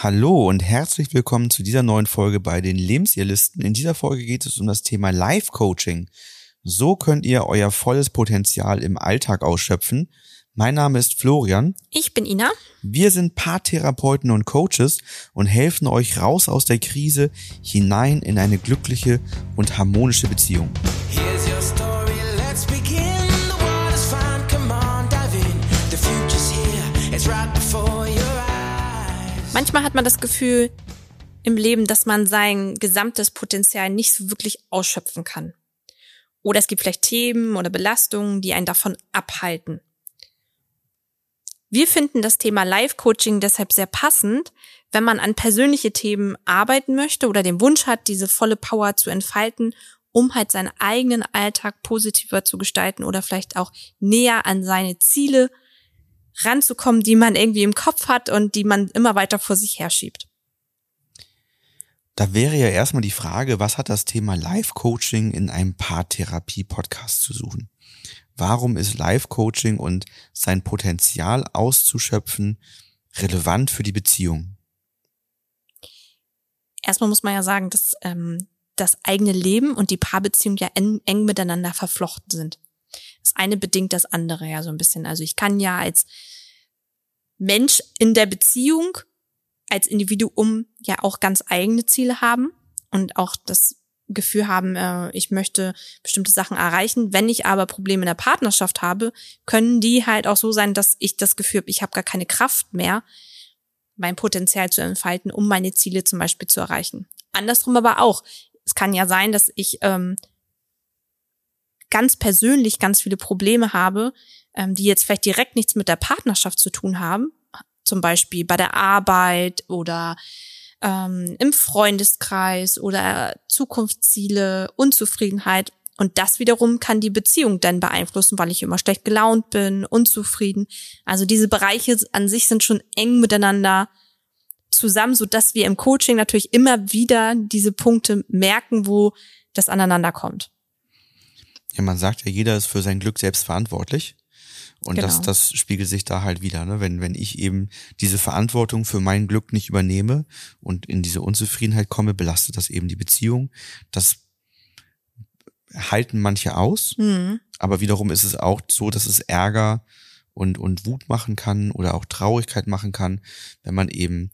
Hallo und herzlich willkommen zu dieser neuen Folge bei den Lebensirrlisten. In dieser Folge geht es um das Thema Life Coaching. So könnt ihr euer volles Potenzial im Alltag ausschöpfen. Mein Name ist Florian. Ich bin Ina. Wir sind Paartherapeuten und Coaches und helfen euch raus aus der Krise hinein in eine glückliche und harmonische Beziehung. Manchmal hat man das Gefühl im Leben, dass man sein gesamtes Potenzial nicht so wirklich ausschöpfen kann. Oder es gibt vielleicht Themen oder Belastungen, die einen davon abhalten. Wir finden das Thema Life-Coaching deshalb sehr passend, wenn man an persönliche Themen arbeiten möchte oder den Wunsch hat, diese volle Power zu entfalten, um halt seinen eigenen Alltag positiver zu gestalten oder vielleicht auch näher an seine Ziele ranzukommen, die man irgendwie im Kopf hat und die man immer weiter vor sich herschiebt. Da wäre ja erstmal die Frage, was hat das Thema Life-Coaching in einem Paartherapie-Podcast zu suchen? Warum ist Life-Coaching und sein Potenzial auszuschöpfen relevant für die Beziehung? Erstmal muss man ja sagen, dass ähm, das eigene Leben und die Paarbeziehung ja eng, eng miteinander verflochten sind. Das eine bedingt das andere ja so ein bisschen. Also ich kann ja als Mensch in der Beziehung, als Individuum ja auch ganz eigene Ziele haben und auch das Gefühl haben, äh, ich möchte bestimmte Sachen erreichen. Wenn ich aber Probleme in der Partnerschaft habe, können die halt auch so sein, dass ich das Gefühl habe, ich habe gar keine Kraft mehr, mein Potenzial zu entfalten, um meine Ziele zum Beispiel zu erreichen. Andersrum aber auch. Es kann ja sein, dass ich ähm, ganz persönlich ganz viele Probleme habe, ähm, die jetzt vielleicht direkt nichts mit der Partnerschaft zu tun haben, zum Beispiel bei der Arbeit oder ähm, im Freundeskreis oder Zukunftsziele, Unzufriedenheit. Und das wiederum kann die Beziehung dann beeinflussen, weil ich immer schlecht gelaunt bin, unzufrieden. Also diese Bereiche an sich sind schon eng miteinander zusammen, so dass wir im Coaching natürlich immer wieder diese Punkte merken, wo das aneinander kommt. Ja, man sagt ja, jeder ist für sein Glück selbst verantwortlich. Und Genau. das, das spiegelt sich da halt wieder, ne? Wenn, wenn ich eben diese Verantwortung für mein Glück nicht übernehme und in diese Unzufriedenheit komme, belastet das eben die Beziehung. Das halten manche aus, Mhm. aber wiederum ist es auch so, dass es Ärger und, und Wut machen kann oder auch Traurigkeit machen kann, wenn man eben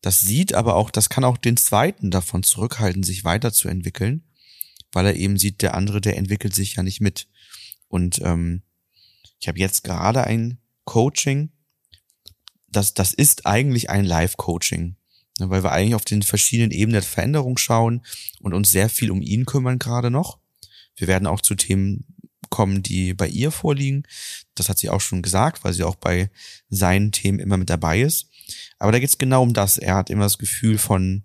das sieht, aber auch, das kann auch den zweiten davon zurückhalten, sich weiterzuentwickeln, weil er eben sieht, der andere, der entwickelt sich ja nicht mit. Und ähm, ich habe jetzt gerade ein Coaching, das, das ist eigentlich ein Live-Coaching, ne, weil wir eigentlich auf den verschiedenen Ebenen der Veränderung schauen und uns sehr viel um ihn kümmern gerade noch. Wir werden auch zu Themen kommen, die bei ihr vorliegen. Das hat sie auch schon gesagt, weil sie auch bei seinen Themen immer mit dabei ist. Aber da geht's genau um das. Er hat immer das Gefühl von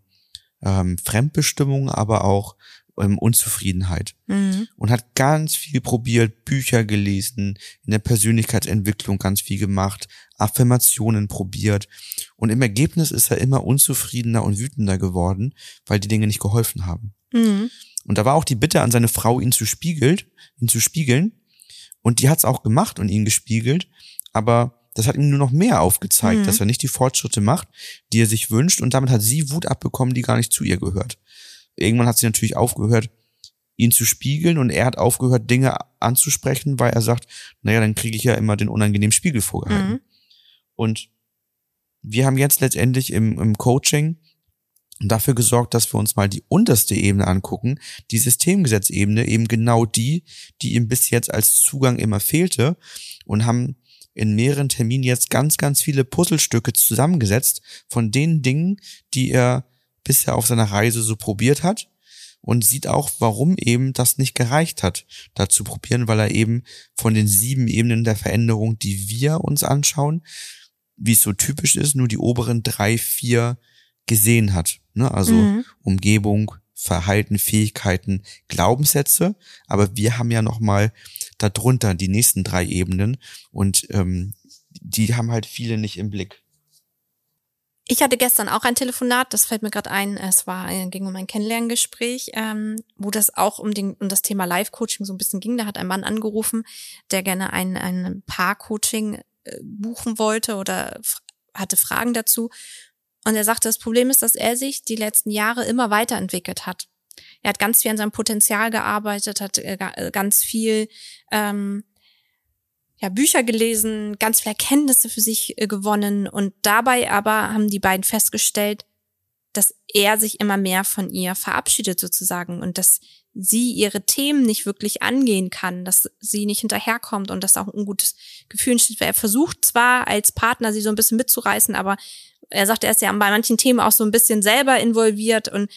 ähm, Fremdbestimmung, aber auch ähm, Unzufriedenheit Mhm. und hat ganz viel probiert, Bücher gelesen, in der Persönlichkeitsentwicklung ganz viel gemacht, Affirmationen probiert und im Ergebnis ist er immer unzufriedener und wütender geworden, weil die Dinge nicht geholfen haben. Mhm. Und da war auch die Bitte an seine Frau, ihn zu spiegelt, ihn zu spiegeln. Und die hat's auch gemacht und ihn gespiegelt. Aber das hat ihm nur noch mehr aufgezeigt, Mhm. dass er nicht die Fortschritte macht, die er sich wünscht. Und damit hat sie Wut abbekommen, die gar nicht zu ihr gehört. Irgendwann hat sie natürlich aufgehört, ihn zu spiegeln und er hat aufgehört, Dinge anzusprechen, weil er sagt, naja, dann kriege ich ja immer den unangenehmen Spiegel vorgehalten. Mhm. Und wir haben jetzt letztendlich im, im Coaching dafür gesorgt, dass wir uns mal die unterste Ebene angucken, die Systemgesetzebene, eben genau die, die ihm bis jetzt als Zugang immer fehlte und haben in mehreren Terminen jetzt ganz, ganz viele Puzzlestücke zusammengesetzt von den Dingen, die er bisher auf seiner Reise so probiert hat und sieht auch, warum eben das nicht gereicht hat, da zu probieren, weil er eben von den sieben Ebenen der Veränderung, die wir uns anschauen, wie es so typisch ist, nur die oberen drei, vier gesehen hat. Ne? Also Mhm. Umgebung, Verhalten, Fähigkeiten, Glaubenssätze. Aber wir haben ja nochmal darunter die nächsten drei Ebenen und ähm, die haben halt viele nicht im Blick. Ich hatte gestern auch ein Telefonat, das fällt mir gerade ein, es war äh, ging um ein Kennenlerngespräch, ähm, wo das auch um, den, um das Thema Live-Coaching so ein bisschen ging. Da hat ein Mann angerufen, der gerne ein, ein Paar-Coaching äh, buchen wollte oder hatte Fragen dazu. Und er sagte, das Problem ist, dass er sich die letzten Jahre immer weiterentwickelt hat. Er hat ganz viel an seinem Potenzial gearbeitet, hat äh, ga- ganz viel ähm, ja, Bücher gelesen, ganz viele Erkenntnisse für sich äh, gewonnen und dabei aber haben die beiden festgestellt, dass er sich immer mehr von ihr verabschiedet sozusagen und dass sie ihre Themen nicht wirklich angehen kann, dass sie nicht hinterherkommt und dass auch ein ungutes Gefühl entsteht. Er versucht zwar als Partner sie so ein bisschen mitzureißen, aber er sagt, er ist ja bei manchen Themen auch so ein bisschen selber involviert und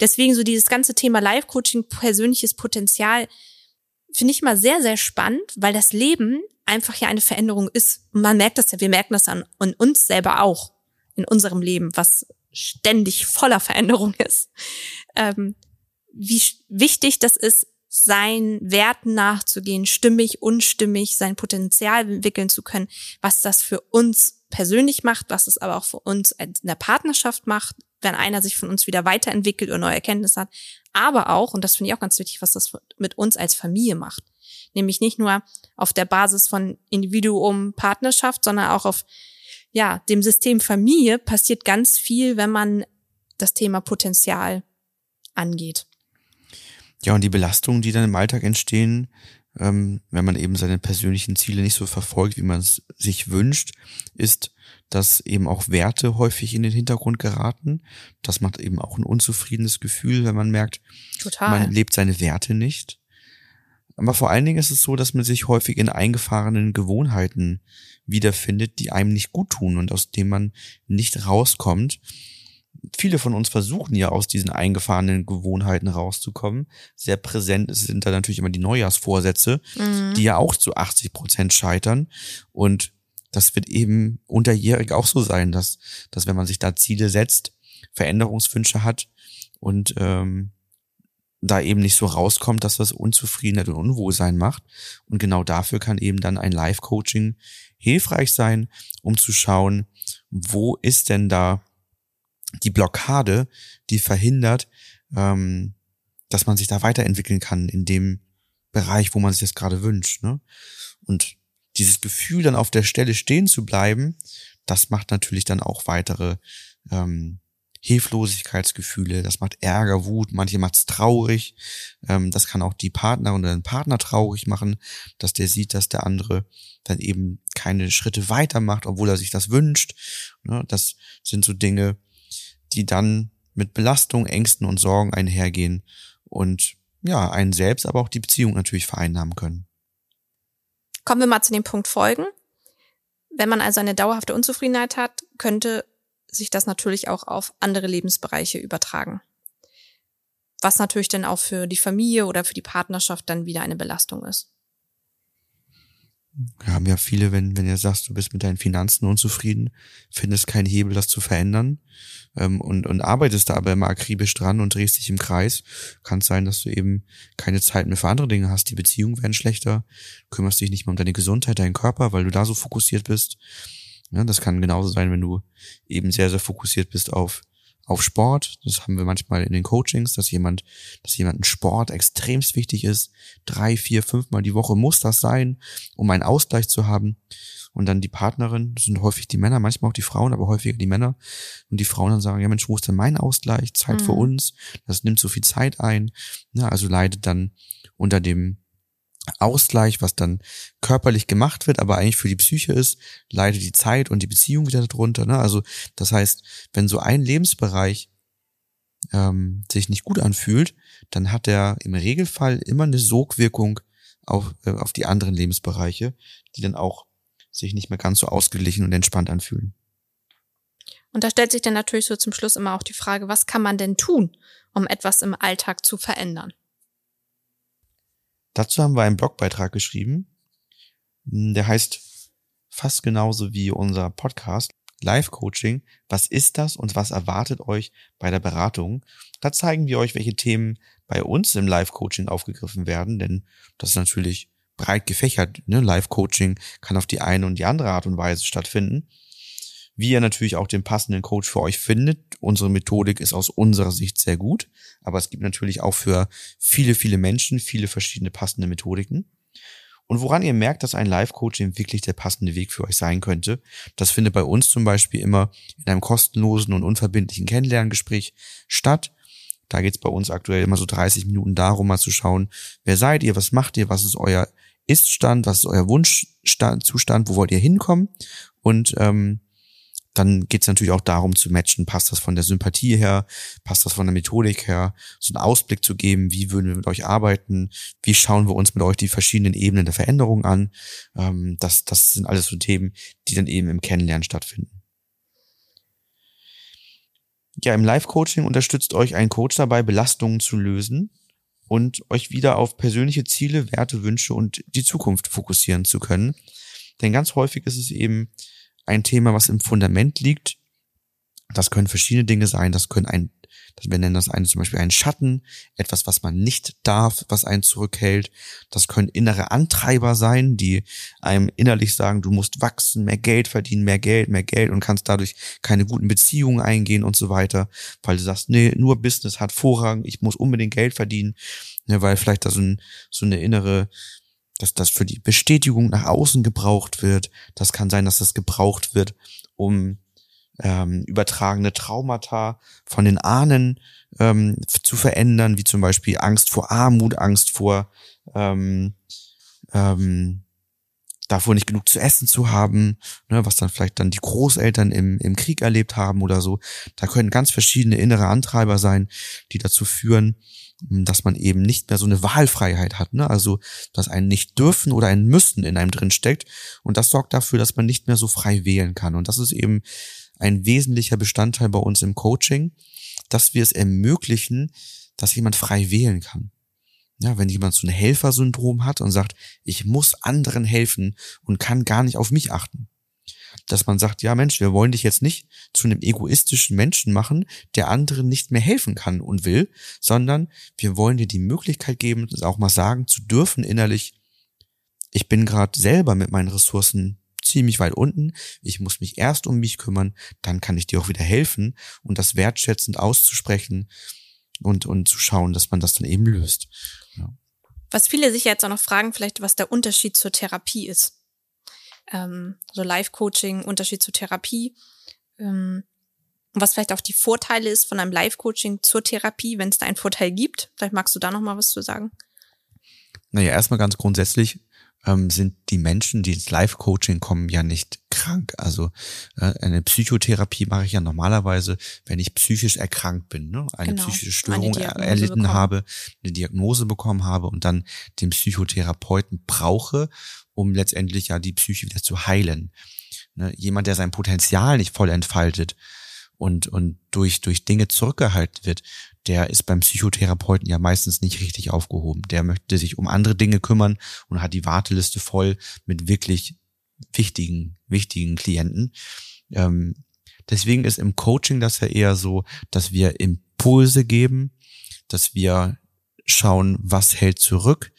deswegen so dieses ganze Thema Live-Coaching, persönliches Potenzial, finde ich mal sehr, sehr spannend, weil das Leben einfach ja eine Veränderung ist. Man merkt das ja, wir merken das an, an uns selber auch in unserem Leben, was ständig voller Veränderung ist. Ähm, wie wichtig das ist, seinen Werten nachzugehen, stimmig, unstimmig, sein Potenzial entwickeln zu können, was das für uns persönlich macht, was es aber auch für uns in der Partnerschaft macht, wenn einer sich von uns wieder weiterentwickelt oder neue Erkenntnisse hat, aber auch, und das finde ich auch ganz wichtig, was das mit uns als Familie macht. Nämlich nicht nur auf der Basis von Individuum, Partnerschaft, sondern auch auf ja, dem System Familie passiert ganz viel, wenn man das Thema Potenzial angeht. Ja, und die Belastungen, die dann im Alltag entstehen, ähm, wenn man eben seine persönlichen Ziele nicht so verfolgt, wie man es sich wünscht, ist, dass eben auch Werte häufig in den Hintergrund geraten. Das macht eben auch ein unzufriedenes Gefühl, wenn man merkt, Total. man lebt seine Werte nicht. Aber vor allen Dingen ist es so, dass man sich häufig in eingefahrenen Gewohnheiten wiederfindet, die einem nicht gut tun und aus denen man nicht rauskommt. Viele von uns versuchen ja aus diesen eingefahrenen Gewohnheiten rauszukommen. Sehr präsent sind da natürlich immer die Neujahrsvorsätze, Mhm. die ja auch zu 80 Prozent scheitern. Und das wird eben unterjährig auch so sein, dass, dass wenn man sich da Ziele setzt, Veränderungswünsche hat und ähm, da eben nicht so rauskommt, dass das Unzufriedenheit und Unwohlsein macht. Und genau dafür kann eben dann ein Live-Coaching hilfreich sein, um zu schauen, wo ist denn da die Blockade, die verhindert, ähm, dass man sich da weiterentwickeln kann in dem Bereich, wo man sich das gerade wünscht. Ne? Und dieses Gefühl, dann auf der Stelle stehen zu bleiben, das macht natürlich dann auch weitere ähm, Hilflosigkeitsgefühle, das macht Ärger, Wut, manche macht's traurig. Ähm, das kann auch die Partnerin oder den Partner traurig machen, dass der sieht, dass der andere dann eben keine Schritte weitermacht, obwohl er sich das wünscht. Ne? Das sind so Dinge, die dann mit Belastung, Ängsten und Sorgen einhergehen und ja, einen selbst, aber auch die Beziehung natürlich vereinnahmen können. Kommen wir mal zu dem Punkt Folgen. Wenn man also eine dauerhafte Unzufriedenheit hat, könnte sich das natürlich auch auf andere Lebensbereiche übertragen. Was natürlich dann auch für die Familie oder für die Partnerschaft dann wieder eine Belastung ist. Wir haben ja viele, wenn, wenn du sagst, du bist mit deinen Finanzen unzufrieden, findest keinen Hebel, das zu verändern ähm, und, und arbeitest da aber immer akribisch dran und drehst dich im Kreis, kann es sein, dass du eben keine Zeit mehr für andere Dinge hast. Die Beziehungen werden schlechter, kümmerst dich nicht mehr um deine Gesundheit, deinen Körper, weil du da so fokussiert bist. Ja, das kann genauso sein, wenn du eben sehr, sehr fokussiert bist auf auf Sport. Das haben wir manchmal in den Coachings, dass jemand, dass jemand ein Sport extremst wichtig ist. Drei, vier, fünfmal die Woche muss das sein, um einen Ausgleich zu haben. Und dann die Partnerin, das sind häufig die Männer, manchmal auch die Frauen, aber häufiger die Männer. Und die Frauen dann sagen, ja Mensch, wo ist denn mein Ausgleich? Zeit für Mhm. uns. Das nimmt so viel Zeit ein. Ja, also leidet dann unter dem Ausgleich, was dann körperlich gemacht wird, aber eigentlich für die Psyche ist, leidet die Zeit und die Beziehung wieder darunter. Ne? Also das heißt, wenn so ein Lebensbereich ähm, sich nicht gut anfühlt, dann hat er im Regelfall immer eine Sogwirkung auf, äh, auf die anderen Lebensbereiche, die dann auch sich nicht mehr ganz so ausgeglichen und entspannt anfühlen. Und da stellt sich dann natürlich so zum Schluss immer auch die Frage, was kann man denn tun, um etwas im Alltag zu verändern? Dazu haben wir einen Blogbeitrag geschrieben, der heißt fast genauso wie unser Podcast Live Coaching. Was ist das und was erwartet euch bei der Beratung? Da zeigen wir euch, welche Themen bei uns im Live Coaching aufgegriffen werden, denn das ist natürlich breit gefächert. Ne? Live Coaching kann auf die eine und die andere Art und Weise stattfinden. Wie ihr natürlich auch den passenden Coach für euch findet. Unsere Methodik ist aus unserer Sicht sehr gut, aber es gibt natürlich auch für viele, viele Menschen viele verschiedene passende Methodiken. Und woran ihr merkt, dass ein Live-Coaching wirklich der passende Weg für euch sein könnte, das findet bei uns zum Beispiel immer in einem kostenlosen und unverbindlichen Kennenlerngespräch statt. Da geht's bei uns aktuell immer so 30 Minuten darum, mal zu schauen, wer seid ihr, was macht ihr, was ist euer Ist-Stand, was ist euer Wunschzustand, wo wollt ihr hinkommen? Und ähm, dann geht es natürlich auch darum zu matchen, passt das von der Sympathie her, passt das von der Methodik her, so einen Ausblick zu geben, wie würden wir mit euch arbeiten, wie schauen wir uns mit euch die verschiedenen Ebenen der Veränderung an. Ähm, das, das sind alles so Themen, die dann eben im Kennenlernen stattfinden. Ja, im Live-Coaching unterstützt euch ein Coach dabei, Belastungen zu lösen und euch wieder auf persönliche Ziele, Werte, Wünsche und die Zukunft fokussieren zu können. Denn ganz häufig ist es eben ein Thema, was im Fundament liegt. Das können verschiedene Dinge sein. Das können ein, wir nennen das eine zum Beispiel ein Schatten, etwas, was man nicht darf, was einen zurückhält. Das können innere Antreiber sein, die einem innerlich sagen, du musst wachsen, mehr Geld verdienen, mehr Geld, mehr Geld und kannst dadurch keine guten Beziehungen eingehen und so weiter, weil du sagst, nee, nur Business hat Vorrang, ich muss unbedingt Geld verdienen, ne, weil vielleicht da so, ein, so eine innere dass das für die Bestätigung nach außen gebraucht wird. Das kann sein, dass das gebraucht wird, um ähm, übertragene Traumata von den Ahnen ähm, zu verändern, wie zum Beispiel Angst vor Armut, Angst vor ähm, ähm, davor nicht genug zu essen zu haben, ne, was dann vielleicht dann die Großeltern im, im Krieg erlebt haben oder so. Da können ganz verschiedene innere Antreiber sein, die dazu führen, dass man eben nicht mehr so eine Wahlfreiheit hat, ne? Also, dass ein nicht dürfen oder ein müssen in einem drin steckt. Und das sorgt dafür, dass man nicht mehr so frei wählen kann. Und das ist eben ein wesentlicher Bestandteil bei uns im Coaching, dass wir es ermöglichen, dass jemand frei wählen kann. Ja, wenn jemand so ein Helfersyndrom hat und sagt, ich muss anderen helfen und kann gar nicht auf mich achten. Dass man sagt, ja Mensch, wir wollen dich jetzt nicht zu einem egoistischen Menschen machen, der anderen nicht mehr helfen kann und will, sondern wir wollen dir die Möglichkeit geben, das auch mal sagen zu dürfen innerlich, ich bin gerade selber mit meinen Ressourcen ziemlich weit unten, ich muss mich erst um mich kümmern, dann kann ich dir auch wieder helfen und das wertschätzend auszusprechen und, und zu schauen, dass man das dann eben löst. Ja. Was viele sich jetzt auch noch fragen, vielleicht was der Unterschied zur Therapie ist ähm, so Live-Coaching, Unterschied zur Therapie. Ähm, was vielleicht auch die Vorteile ist von einem Live-Coaching zur Therapie, wenn es da einen Vorteil gibt. Vielleicht magst du da noch mal was zu sagen. Naja, erstmal ganz grundsätzlich ähm, sind die Menschen, die ins Live-Coaching kommen, ja nicht krank. Also äh, eine Psychotherapie mache ich ja normalerweise, wenn ich psychisch erkrankt bin, ne? eine genau. psychische Störung eine erlitten bekommen. habe, eine Diagnose bekommen habe und dann den Psychotherapeuten brauche, um letztendlich ja die Psyche wieder zu heilen. Ne? Jemand, der sein Potenzial nicht voll entfaltet und, und durch, durch Dinge zurückgehalten wird, der ist beim Psychotherapeuten ja meistens nicht richtig aufgehoben. Der möchte sich um andere Dinge kümmern und hat die Warteliste voll mit wirklich wichtigen, wichtigen Klienten. Ähm, deswegen ist im Coaching das ja eher so, dass wir Impulse geben, dass wir schauen, was hält zurück,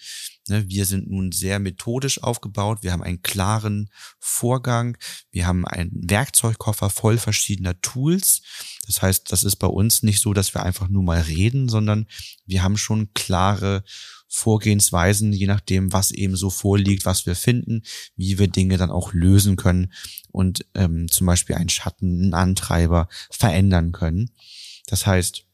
wir sind nun sehr methodisch aufgebaut. Wir haben einen klaren Vorgang. Wir haben einen Werkzeugkoffer voll verschiedener Tools. Das heißt, das ist bei uns nicht so, dass wir einfach nur mal reden, sondern wir haben schon klare Vorgehensweisen, je nachdem, was eben so vorliegt, was wir finden, wie wir Dinge dann auch lösen können und ähm, zum Beispiel einen Schatten, einen Antreiber verändern können. Das heißt,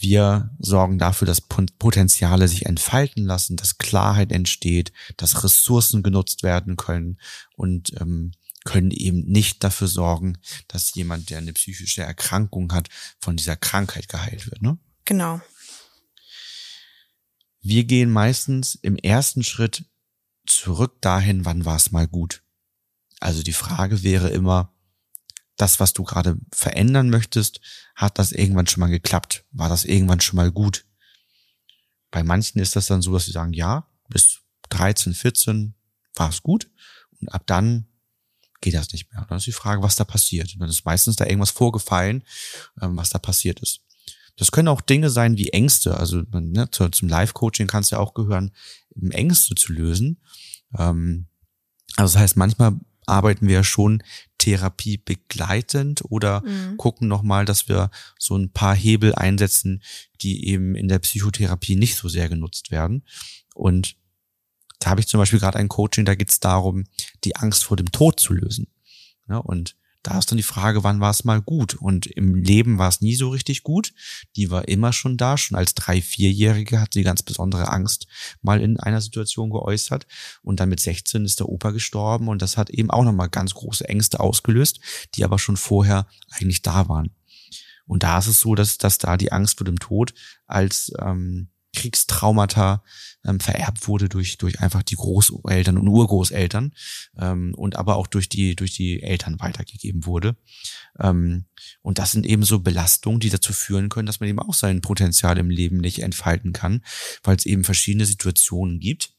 wir sorgen dafür, dass Potenziale sich entfalten lassen, dass Klarheit entsteht, dass Ressourcen genutzt werden können und ähm, können eben nicht dafür sorgen, dass jemand, der eine psychische Erkrankung hat, von dieser Krankheit geheilt wird. Ne? Genau. Wir gehen meistens im ersten Schritt zurück dahin, wann war es mal gut. Also die Frage wäre immer, das, was du gerade verändern möchtest, hat das irgendwann schon mal geklappt? War das irgendwann schon mal gut? Bei manchen ist das dann so, dass sie sagen, ja, bis 13, 14 war es gut und ab dann geht das nicht mehr. Und dann ist die Frage, was da passiert. Und dann ist meistens da irgendwas vorgefallen, ähm, was da passiert ist. Das können auch Dinge sein wie Ängste. Also ne, zum Live-Coaching kannst du ja auch gehören, Ängste zu lösen. Ähm, also das heißt, manchmal arbeiten wir schon Therapie begleitend oder mhm. gucken nochmal, dass wir so ein paar Hebel einsetzen, die eben in der Psychotherapie nicht so sehr genutzt werden. Und da habe ich zum Beispiel gerade ein Coaching, da geht es darum, die Angst vor dem Tod zu lösen. Ja, und da ist dann die Frage, wann war es mal gut? Und im Leben war es nie so richtig gut. Die war immer schon da. Schon als drei, vierjährige hat sie ganz besondere Angst mal in einer Situation geäußert. Und dann mit 16 ist der Opa gestorben und das hat eben auch nochmal ganz große Ängste ausgelöst, die aber schon vorher eigentlich da waren. Und da ist es so, dass, dass da die Angst vor dem Tod als ähm, Kriegstraumata ähm, vererbt wurde durch durch einfach die Großeltern und Urgroßeltern ähm, und aber auch durch die durch die Eltern weitergegeben wurde. Ähm, und das sind eben so Belastungen, die dazu führen können, dass man eben auch sein Potenzial im Leben nicht entfalten kann, weil es eben verschiedene Situationen gibt,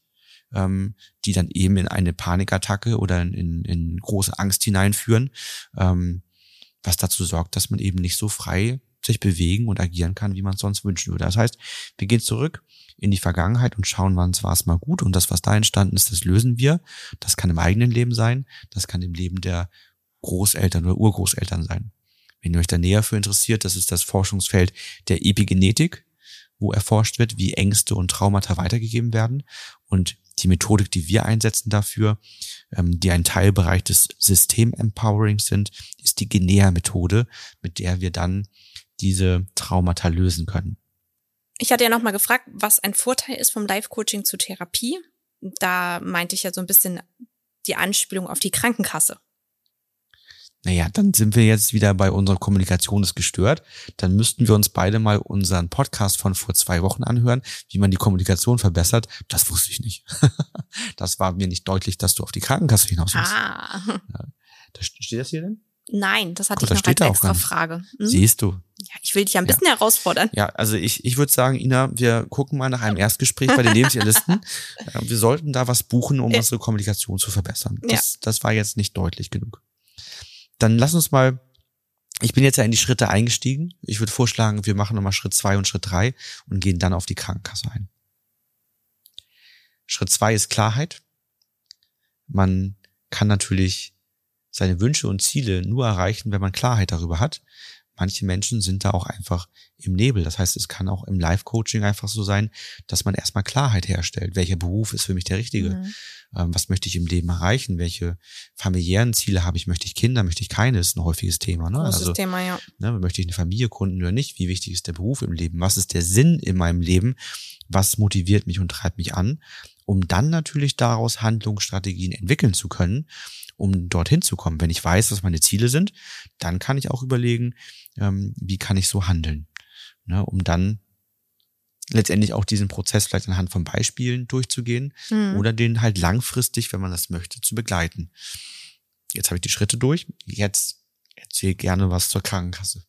ähm, die dann eben in eine Panikattacke oder in, in große Angst hineinführen, ähm, was dazu sorgt, dass man eben nicht so frei sich bewegen und agieren kann, wie man es sonst wünschen würde. Das heißt, wir gehen zurück in die Vergangenheit und schauen, wann war es mal gut und das, was da entstanden ist, das lösen wir. Das kann im eigenen Leben sein, das kann im Leben der Großeltern oder Urgroßeltern sein. Wenn ihr euch da näher für interessiert, das ist das Forschungsfeld der Epigenetik, wo erforscht wird, wie Ängste und Traumata weitergegeben werden. Und die Methodik, die wir einsetzen dafür, ähm, die ein Teilbereich des System-Empowerings sind, ist die Genea-Methode, mit der wir dann diese Traumata lösen können. Ich hatte ja nochmal gefragt, was ein Vorteil ist vom Live-Coaching zur Therapie. Da meinte ich ja so ein bisschen die Anspielung auf die Krankenkasse. Naja, dann sind wir jetzt wieder bei unserer Kommunikation ist gestört. Dann müssten wir uns beide mal unseren Podcast von vor zwei Wochen anhören, wie man die Kommunikation verbessert. Das wusste ich nicht. das war mir nicht deutlich, dass du auf die Krankenkasse hinaus willst. Ah. Ja. Da steht das hier denn? Nein, das hatte da ich noch als extra. Frage. Hm? Siehst du. Ja, ich will dich ja ein bisschen herausfordern. Ja, also ich, ich würde sagen, Ina, wir gucken mal nach einem Erstgespräch bei den Lebensjahrlisten. Wir sollten da was buchen, um Ja. unsere Kommunikation zu verbessern. Ja. Das, das war jetzt nicht deutlich genug. Dann lass uns mal, ich bin jetzt ja in die Schritte eingestiegen. Ich würde vorschlagen, wir machen nochmal Schritt zwei und Schritt drei und gehen dann auf die Krankenkasse ein. Schritt zwei ist Klarheit. Man kann natürlich seine Wünsche und Ziele nur erreichen, wenn man Klarheit darüber hat. Manche Menschen sind da auch einfach im Nebel. Das heißt, es kann auch im Live-Coaching einfach so sein, dass man erstmal Klarheit herstellt. Welcher Beruf ist für mich der richtige? Mhm. Ähm, was möchte ich im Leben erreichen? Welche familiären Ziele habe ich? Möchte ich Kinder? Möchte ich keine? Ist ein häufiges Thema. Ne? Großes Also, Thema, ja. ne, möchte ich eine Familie gründen oder nicht? Wie wichtig ist der Beruf im Leben? Was ist der Sinn in meinem Leben? Was motiviert mich und treibt mich an? Um dann natürlich daraus Handlungsstrategien entwickeln zu können, um dorthin zu kommen. Wenn ich weiß, was meine Ziele sind, dann kann ich auch überlegen, ähm, wie kann ich so handeln, ne, um dann letztendlich auch diesen Prozess vielleicht anhand von Beispielen durchzugehen Mhm. oder den halt langfristig, wenn man das möchte, zu begleiten. Jetzt habe ich die Schritte durch. Jetzt erzähl gerne was zur Krankenkasse.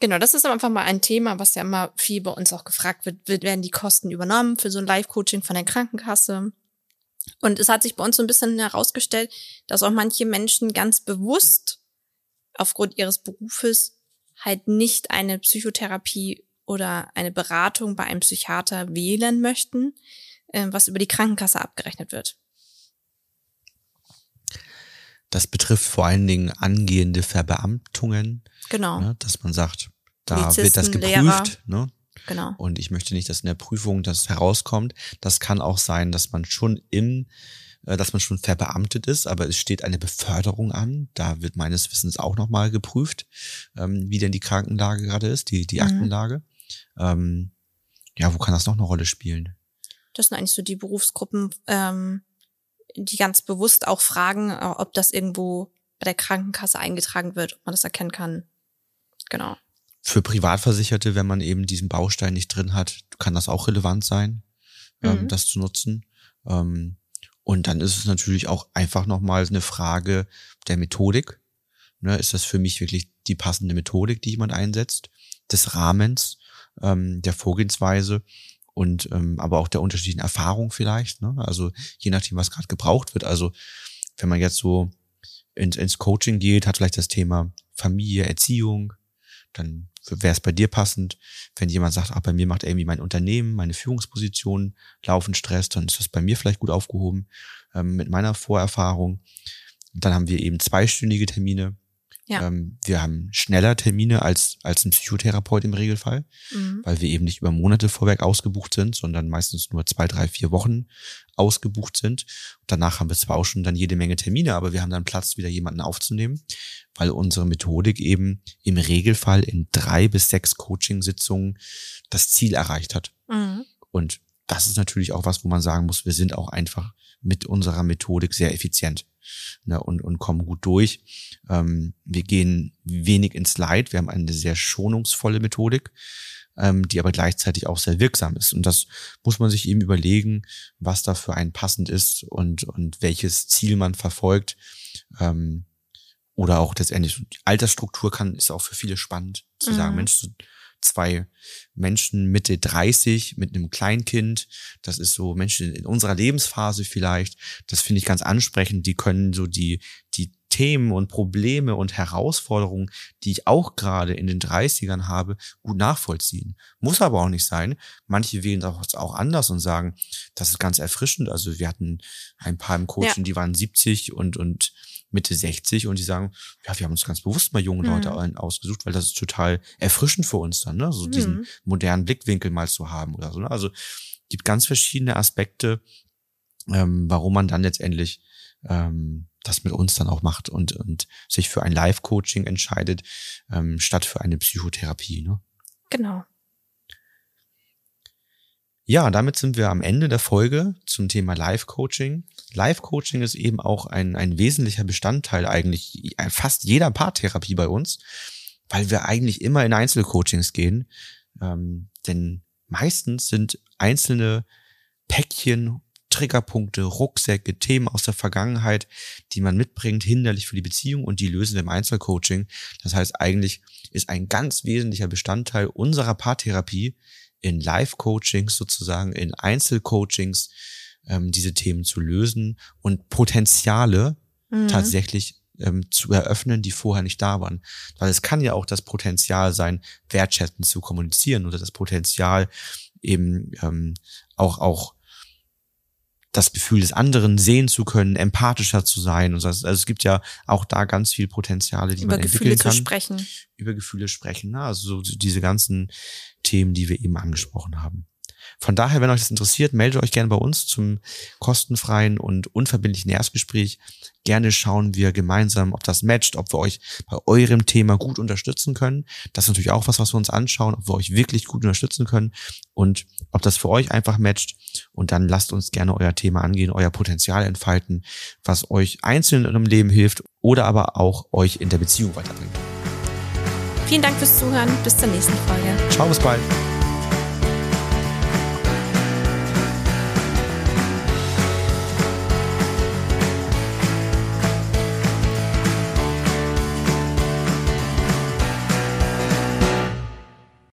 Genau, das ist einfach mal ein Thema, was ja immer viel bei uns auch gefragt wird. Wird- Werden die Kosten übernommen für so ein Live-Coaching von der Krankenkasse? Und es hat sich bei uns so ein bisschen herausgestellt, dass auch manche Menschen ganz bewusst aufgrund ihres Berufes halt nicht eine Psychotherapie oder eine Beratung bei einem Psychiater wählen möchten, äh, was über die Krankenkasse abgerechnet wird. Das betrifft vor allen Dingen angehende Verbeamtungen, Genau, ne, dass man sagt, da wird das geprüft. Ne? Genau. Und ich möchte nicht, dass in der Prüfung das herauskommt. Das kann auch sein, dass man schon im, äh, dass man schon verbeamtet ist, aber es steht eine Beförderung an. Da wird meines Wissens auch nochmal geprüft, ähm, wie denn die Krankenlage gerade ist, die, die Mhm. Aktenlage. Ähm, ja, wo kann das noch eine Rolle spielen? Das sind eigentlich so die Berufsgruppen, ähm, die ganz bewusst auch fragen, äh, ob das irgendwo bei der Krankenkasse eingetragen wird, ob man das erkennen kann. Genau. Für Privatversicherte, wenn man eben diesen Baustein nicht drin hat, kann das auch relevant sein, ähm, Mhm. das zu nutzen. Ähm, und dann ist es natürlich auch einfach nochmal eine Frage der Methodik. Ne, ist das für mich wirklich die passende Methodik, die jemand einsetzt, des Rahmens, ähm, der Vorgehensweise und ähm, aber auch der unterschiedlichen Erfahrung vielleicht. Ne? Also je nachdem, was gerade gebraucht wird. Also wenn man jetzt so ins, ins Coaching geht, hat vielleicht das Thema Familie, Erziehung, dann wäre es bei dir passend. Wenn jemand sagt, ach, bei mir macht irgendwie mein Unternehmen, meine Führungsposition laufen Stress, dann ist das bei mir vielleicht gut aufgehoben ähm, mit meiner Vorerfahrung. Dann haben wir eben zweistündige Termine, Ja. Ähm, wir haben schneller Termine als, als ein Psychotherapeut im Regelfall, Mhm. weil wir eben nicht über Monate vorweg ausgebucht sind, sondern meistens nur zwei, drei, vier Wochen ausgebucht sind. Danach haben wir zwar auch schon dann jede Menge Termine, aber wir haben dann Platz, wieder jemanden aufzunehmen, weil unsere Methodik eben im Regelfall in drei bis sechs Coaching-Sitzungen das Ziel erreicht hat. Mhm. Und das ist natürlich auch was, wo man sagen muss, wir sind auch einfach mit unserer Methodik sehr effizient ne, und, und kommen gut durch. Ähm, wir gehen wenig ins Leid. Wir haben eine sehr schonungsvolle Methodik, ähm, die aber gleichzeitig auch sehr wirksam ist. Und das muss man sich eben überlegen, was da für einen passend ist und, und welches Ziel man verfolgt. Ähm, oder auch letztendlich die Altersstruktur kann, ist auch für viele spannend zu Mhm. sagen, Mensch, zwei Menschen Mitte 30 mit einem Kleinkind, das ist so Menschen in unserer Lebensphase vielleicht, das finde ich ganz ansprechend, die können so die, die Themen und Probleme und Herausforderungen, die ich auch gerade in den 30ern habe, gut nachvollziehen. Muss aber auch nicht sein. Manche wählen es auch, anders und sagen, das ist ganz erfrischend. Also wir hatten ein paar im Coaching, die waren 70 und, und Mitte 60 und die sagen, ja, wir haben uns ganz bewusst mal junge Leute Mhm. ausgesucht, weil das ist total erfrischend für uns dann, ne? So diesen Mhm. modernen Blickwinkel mal zu haben oder so. Ne? Also gibt ganz verschiedene Aspekte, ähm, warum man dann letztendlich ähm, das mit uns dann auch macht und, und sich für ein Live-Coaching entscheidet, ähm, statt für eine Psychotherapie. Ne? Genau. Ja, damit sind wir am Ende der Folge zum Thema Live-Coaching. Live-Coaching ist eben auch ein, ein wesentlicher Bestandteil eigentlich fast jeder Paartherapie bei uns, weil wir eigentlich immer in Einzelcoachings gehen. Ähm, denn meistens sind einzelne Päckchen, Triggerpunkte, Rucksäcke, Themen aus der Vergangenheit, die man mitbringt, hinderlich für die Beziehung und die lösen wir im Einzelcoaching. Das heißt, eigentlich ist ein ganz wesentlicher Bestandteil unserer Paartherapie in Live-Coachings sozusagen, in Einzelcoachings ähm, diese Themen zu lösen und Potenziale Mhm. tatsächlich ähm, zu eröffnen, die vorher nicht da waren. Weil es kann ja auch das Potenzial sein, wertschätzend zu kommunizieren oder das Potenzial eben ähm, auch auch das Gefühl des anderen sehen zu können, empathischer zu sein und so. Also es gibt ja auch da ganz viel Potenziale, die Über man Gefühle entwickeln zu kann sprechen. über Gefühle sprechen. Ne? Also so diese ganzen Themen, die wir eben angesprochen haben. Von daher, wenn euch das interessiert, meldet euch gerne bei uns zum kostenfreien und unverbindlichen Erstgespräch. Gerne schauen wir gemeinsam, ob das matcht, ob wir euch bei eurem Thema gut unterstützen können. Das ist natürlich auch was, was wir uns anschauen, ob wir euch wirklich gut unterstützen können und ob das für euch einfach matcht. Und dann lasst uns gerne euer Thema angehen, euer Potenzial entfalten, was euch einzeln in eurem Leben hilft oder aber auch euch in der Beziehung weiterbringt. Vielen Dank fürs Zuhören. Bis zur nächsten Folge. Ciao, bis bald.